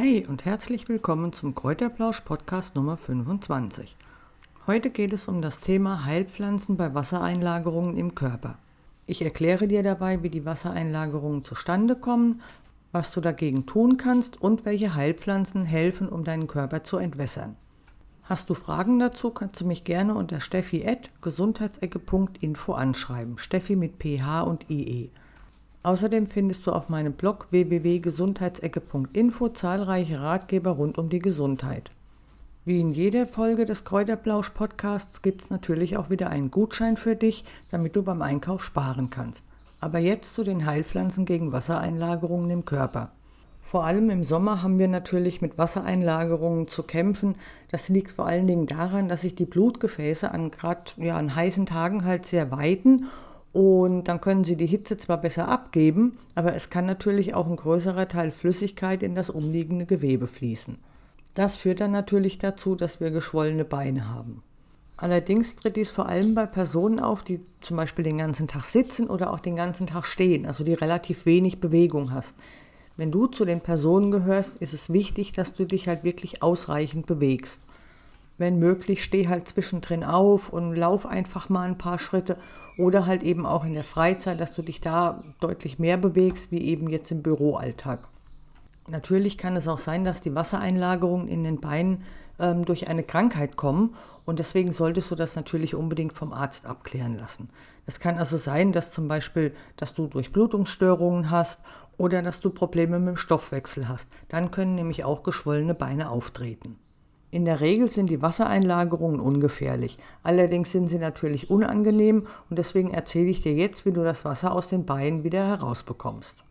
Hey und herzlich willkommen zum Kräuterplausch Podcast Nummer 25. Heute geht es um das Thema Heilpflanzen bei Wassereinlagerungen im Körper. Ich erkläre dir dabei, wie die Wassereinlagerungen zustande kommen, was du dagegen tun kannst und welche Heilpflanzen helfen, um deinen Körper zu entwässern. Hast du Fragen dazu, kannst du mich gerne unter steffi.gesundheitsecke.info anschreiben. Steffi mit ph und ie. Außerdem findest du auf meinem Blog www.gesundheitsecke.info zahlreiche Ratgeber rund um die Gesundheit. Wie in jeder Folge des Kräuterplausch Podcasts gibt es natürlich auch wieder einen Gutschein für dich, damit du beim Einkauf sparen kannst. Aber jetzt zu den Heilpflanzen gegen Wassereinlagerungen im Körper. Vor allem im Sommer haben wir natürlich mit Wassereinlagerungen zu kämpfen. Das liegt vor allen Dingen daran, dass sich die Blutgefäße an gerade ja, an heißen Tagen halt sehr weiten und dann können sie die Hitze zwar besser abgeben, aber es kann natürlich auch ein größerer Teil Flüssigkeit in das umliegende Gewebe fließen. Das führt dann natürlich dazu, dass wir geschwollene Beine haben. Allerdings tritt dies vor allem bei Personen auf, die zum Beispiel den ganzen Tag sitzen oder auch den ganzen Tag stehen, also die relativ wenig Bewegung hast. Wenn du zu den Personen gehörst, ist es wichtig, dass du dich halt wirklich ausreichend bewegst. Wenn möglich, steh halt zwischendrin auf und lauf einfach mal ein paar Schritte oder halt eben auch in der Freizeit, dass du dich da deutlich mehr bewegst, wie eben jetzt im Büroalltag. Natürlich kann es auch sein, dass die Wassereinlagerungen in den Beinen ähm, durch eine Krankheit kommen und deswegen solltest du das natürlich unbedingt vom Arzt abklären lassen. Es kann also sein, dass zum Beispiel, dass du Durchblutungsstörungen hast oder dass du Probleme mit dem Stoffwechsel hast. Dann können nämlich auch geschwollene Beine auftreten. In der Regel sind die Wassereinlagerungen ungefährlich. Allerdings sind sie natürlich unangenehm und deswegen erzähle ich dir jetzt, wie du das Wasser aus den Beinen wieder herausbekommst.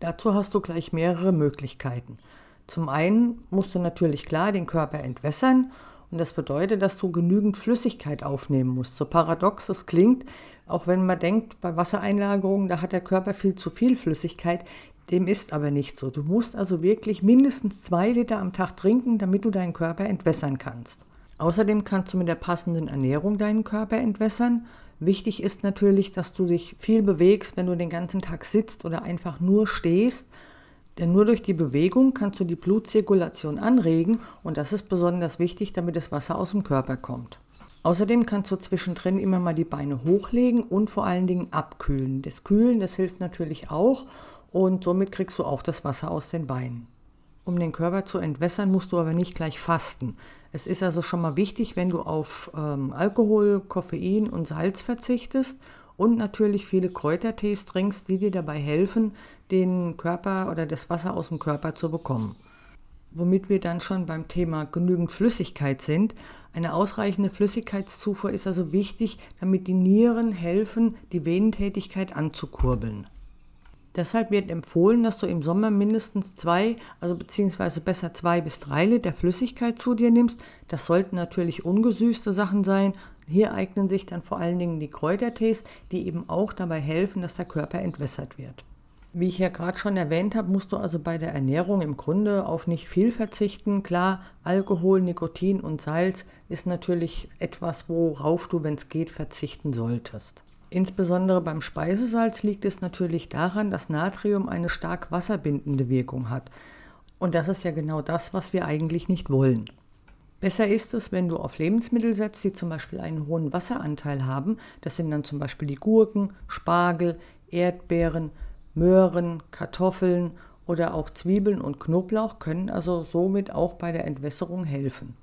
Dazu hast du gleich mehrere Möglichkeiten. Zum einen musst du natürlich klar den Körper entwässern und das bedeutet, dass du genügend Flüssigkeit aufnehmen musst. So paradox es klingt, auch wenn man denkt, bei Wassereinlagerungen, da hat der Körper viel zu viel Flüssigkeit, dem ist aber nicht so. Du musst also wirklich mindestens zwei Liter am Tag trinken, damit du deinen Körper entwässern kannst. Außerdem kannst du mit der passenden Ernährung deinen Körper entwässern. Wichtig ist natürlich, dass du dich viel bewegst, wenn du den ganzen Tag sitzt oder einfach nur stehst. Denn nur durch die Bewegung kannst du die Blutzirkulation anregen und das ist besonders wichtig, damit das Wasser aus dem Körper kommt. Außerdem kannst du zwischendrin immer mal die Beine hochlegen und vor allen Dingen abkühlen. Das Kühlen, das hilft natürlich auch und somit kriegst du auch das Wasser aus den Beinen. Um den Körper zu entwässern, musst du aber nicht gleich fasten. Es ist also schon mal wichtig, wenn du auf ähm, Alkohol, Koffein und Salz verzichtest und natürlich viele Kräutertees trinkst, die dir dabei helfen, den Körper oder das Wasser aus dem Körper zu bekommen. Womit wir dann schon beim Thema genügend Flüssigkeit sind. Eine ausreichende Flüssigkeitszufuhr ist also wichtig, damit die Nieren helfen, die Venentätigkeit anzukurbeln. Deshalb wird empfohlen, dass du im Sommer mindestens zwei, also beziehungsweise besser zwei bis drei Liter Flüssigkeit zu dir nimmst. Das sollten natürlich ungesüßte Sachen sein. Hier eignen sich dann vor allen Dingen die Kräutertees, die eben auch dabei helfen, dass der Körper entwässert wird. Wie ich ja gerade schon erwähnt habe, musst du also bei der Ernährung im Grunde auf nicht viel verzichten. Klar, Alkohol, Nikotin und Salz ist natürlich etwas, worauf du, wenn es geht, verzichten solltest. Insbesondere beim Speisesalz liegt es natürlich daran, dass Natrium eine stark wasserbindende Wirkung hat. Und das ist ja genau das, was wir eigentlich nicht wollen. Besser ist es, wenn du auf Lebensmittel setzt, die zum Beispiel einen hohen Wasseranteil haben. Das sind dann zum Beispiel die Gurken, Spargel, Erdbeeren, Möhren, Kartoffeln oder auch Zwiebeln und Knoblauch können also somit auch bei der Entwässerung helfen.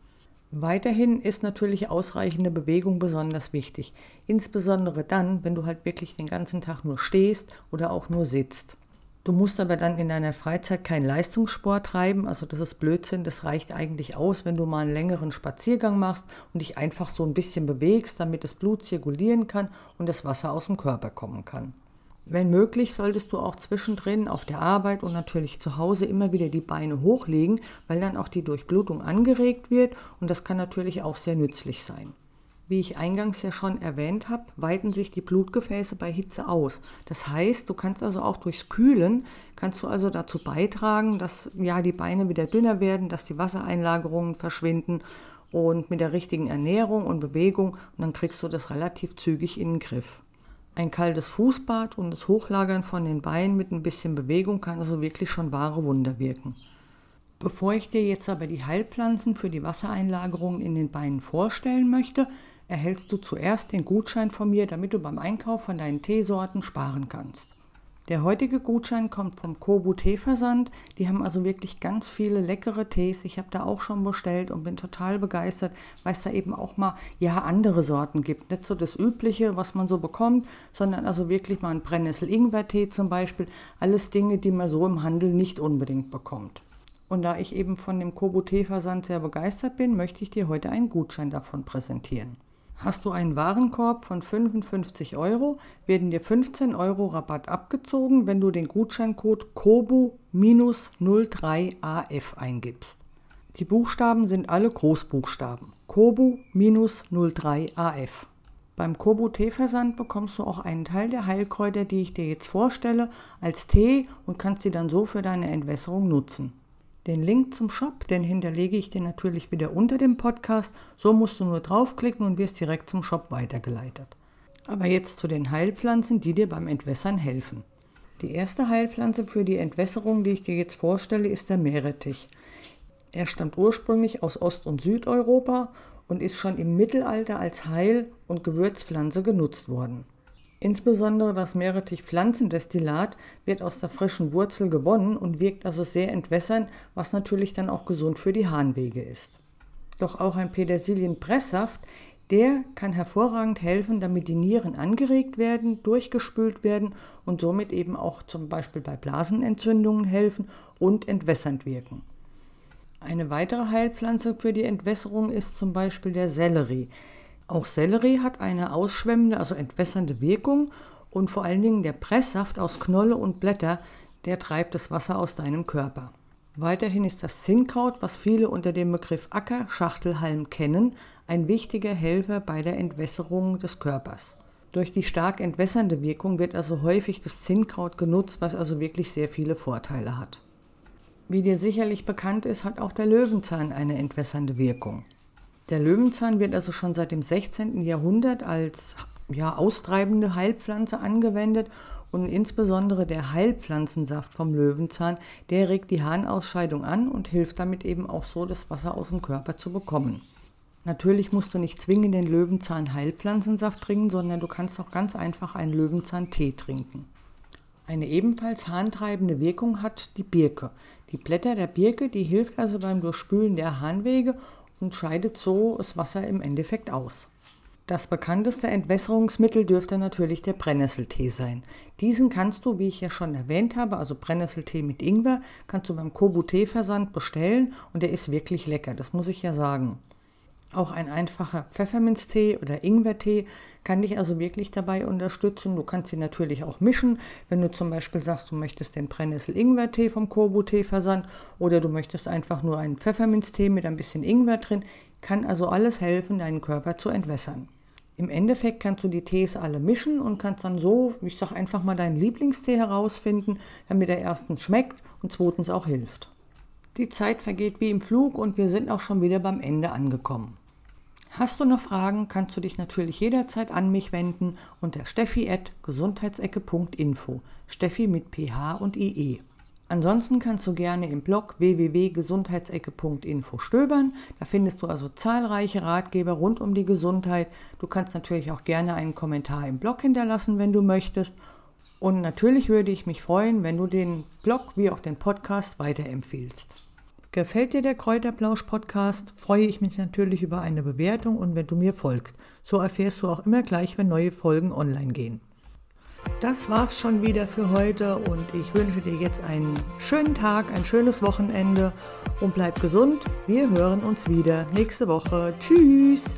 Weiterhin ist natürlich ausreichende Bewegung besonders wichtig, insbesondere dann, wenn du halt wirklich den ganzen Tag nur stehst oder auch nur sitzt. Du musst aber dann in deiner Freizeit keinen Leistungssport treiben, also das ist Blödsinn, das reicht eigentlich aus, wenn du mal einen längeren Spaziergang machst und dich einfach so ein bisschen bewegst, damit das Blut zirkulieren kann und das Wasser aus dem Körper kommen kann. Wenn möglich, solltest du auch zwischendrin auf der Arbeit und natürlich zu Hause immer wieder die Beine hochlegen, weil dann auch die Durchblutung angeregt wird und das kann natürlich auch sehr nützlich sein. Wie ich eingangs ja schon erwähnt habe, weiten sich die Blutgefäße bei Hitze aus. Das heißt, du kannst also auch durchs Kühlen, kannst du also dazu beitragen, dass ja die Beine wieder dünner werden, dass die Wassereinlagerungen verschwinden und mit der richtigen Ernährung und Bewegung und dann kriegst du das relativ zügig in den Griff. Ein kaltes Fußbad und das Hochlagern von den Beinen mit ein bisschen Bewegung kann also wirklich schon wahre Wunder wirken. Bevor ich dir jetzt aber die Heilpflanzen für die Wassereinlagerung in den Beinen vorstellen möchte, erhältst du zuerst den Gutschein von mir, damit du beim Einkauf von deinen Teesorten sparen kannst. Der heutige Gutschein kommt vom Kobu Teeversand. Die haben also wirklich ganz viele leckere Tees. Ich habe da auch schon bestellt und bin total begeistert, weil es da eben auch mal ja andere Sorten gibt. Nicht so das Übliche, was man so bekommt, sondern also wirklich mal ein Brennnessel-Ingwer-Tee zum Beispiel. Alles Dinge, die man so im Handel nicht unbedingt bekommt. Und da ich eben von dem Kobu Teeversand sehr begeistert bin, möchte ich dir heute einen Gutschein davon präsentieren. Hast du einen Warenkorb von 55 Euro, werden dir 15 Euro Rabatt abgezogen, wenn du den Gutscheincode KOBU-03AF eingibst. Die Buchstaben sind alle Großbuchstaben. KOBU-03AF. Beim Kobu Teeversand bekommst du auch einen Teil der Heilkräuter, die ich dir jetzt vorstelle, als Tee und kannst sie dann so für deine Entwässerung nutzen. Den Link zum Shop, den hinterlege ich dir natürlich wieder unter dem Podcast. So musst du nur draufklicken und wirst direkt zum Shop weitergeleitet. Aber jetzt zu den Heilpflanzen, die dir beim Entwässern helfen. Die erste Heilpflanze für die Entwässerung, die ich dir jetzt vorstelle, ist der Meerrettich. Er stammt ursprünglich aus Ost- und Südeuropa und ist schon im Mittelalter als Heil- und Gewürzpflanze genutzt worden. Insbesondere das Meerrettich-Pflanzendestillat wird aus der frischen Wurzel gewonnen und wirkt also sehr entwässernd, was natürlich dann auch gesund für die Harnwege ist. Doch auch ein Petersilienpresssaft, der kann hervorragend helfen, damit die Nieren angeregt werden, durchgespült werden und somit eben auch zum Beispiel bei Blasenentzündungen helfen und entwässernd wirken. Eine weitere Heilpflanze für die Entwässerung ist zum Beispiel der Sellerie. Auch Sellerie hat eine ausschwemmende, also entwässernde Wirkung und vor allen Dingen der Presssaft aus Knolle und Blätter, der treibt das Wasser aus deinem Körper. Weiterhin ist das Zinnkraut, was viele unter dem Begriff Ackerschachtelhalm kennen, ein wichtiger Helfer bei der Entwässerung des Körpers. Durch die stark entwässernde Wirkung wird also häufig das Zinnkraut genutzt, was also wirklich sehr viele Vorteile hat. Wie dir sicherlich bekannt ist, hat auch der Löwenzahn eine entwässernde Wirkung. Der Löwenzahn wird also schon seit dem 16. Jahrhundert als ja, austreibende Heilpflanze angewendet und insbesondere der Heilpflanzensaft vom Löwenzahn, der regt die Harnausscheidung an und hilft damit eben auch so, das Wasser aus dem Körper zu bekommen. Natürlich musst du nicht zwingend den Löwenzahn Heilpflanzensaft trinken, sondern du kannst auch ganz einfach einen Löwenzahn-Tee trinken. Eine ebenfalls harntreibende Wirkung hat die Birke. Die Blätter der Birke, die hilft also beim Durchspülen der Harnwege und scheidet so das Wasser im Endeffekt aus. Das bekannteste Entwässerungsmittel dürfte natürlich der Brennnesseltee sein. Diesen kannst du, wie ich ja schon erwähnt habe, also Brennnesseltee mit Ingwer, kannst du beim Kobu Teeversand bestellen und der ist wirklich lecker, das muss ich ja sagen. Auch ein einfacher Pfefferminztee oder Ingwertee kann dich also wirklich dabei unterstützen. Du kannst sie natürlich auch mischen, wenn du zum Beispiel sagst, du möchtest den Brennnessel-Ingwer-Tee vom Kobu-Tee-Versand oder du möchtest einfach nur einen Pfefferminztee mit ein bisschen Ingwer drin. Kann also alles helfen, deinen Körper zu entwässern. Im Endeffekt kannst du die Tees alle mischen und kannst dann so, ich sag einfach mal, deinen Lieblingstee herausfinden, damit er erstens schmeckt und zweitens auch hilft. Die Zeit vergeht wie im Flug und wir sind auch schon wieder beim Ende angekommen. Hast du noch Fragen, kannst du dich natürlich jederzeit an mich wenden unter steffi.gesundheitsecke.info. Steffi mit PH und IE. Ansonsten kannst du gerne im Blog www.gesundheitsecke.info stöbern. Da findest du also zahlreiche Ratgeber rund um die Gesundheit. Du kannst natürlich auch gerne einen Kommentar im Blog hinterlassen, wenn du möchtest. Und natürlich würde ich mich freuen, wenn du den Blog wie auch den Podcast weiterempfiehlst. Gefällt dir der Kräuterplausch-Podcast, freue ich mich natürlich über eine Bewertung und wenn du mir folgst. So erfährst du auch immer gleich, wenn neue Folgen online gehen. Das war's schon wieder für heute und ich wünsche dir jetzt einen schönen Tag, ein schönes Wochenende und bleib gesund. Wir hören uns wieder nächste Woche. Tschüss!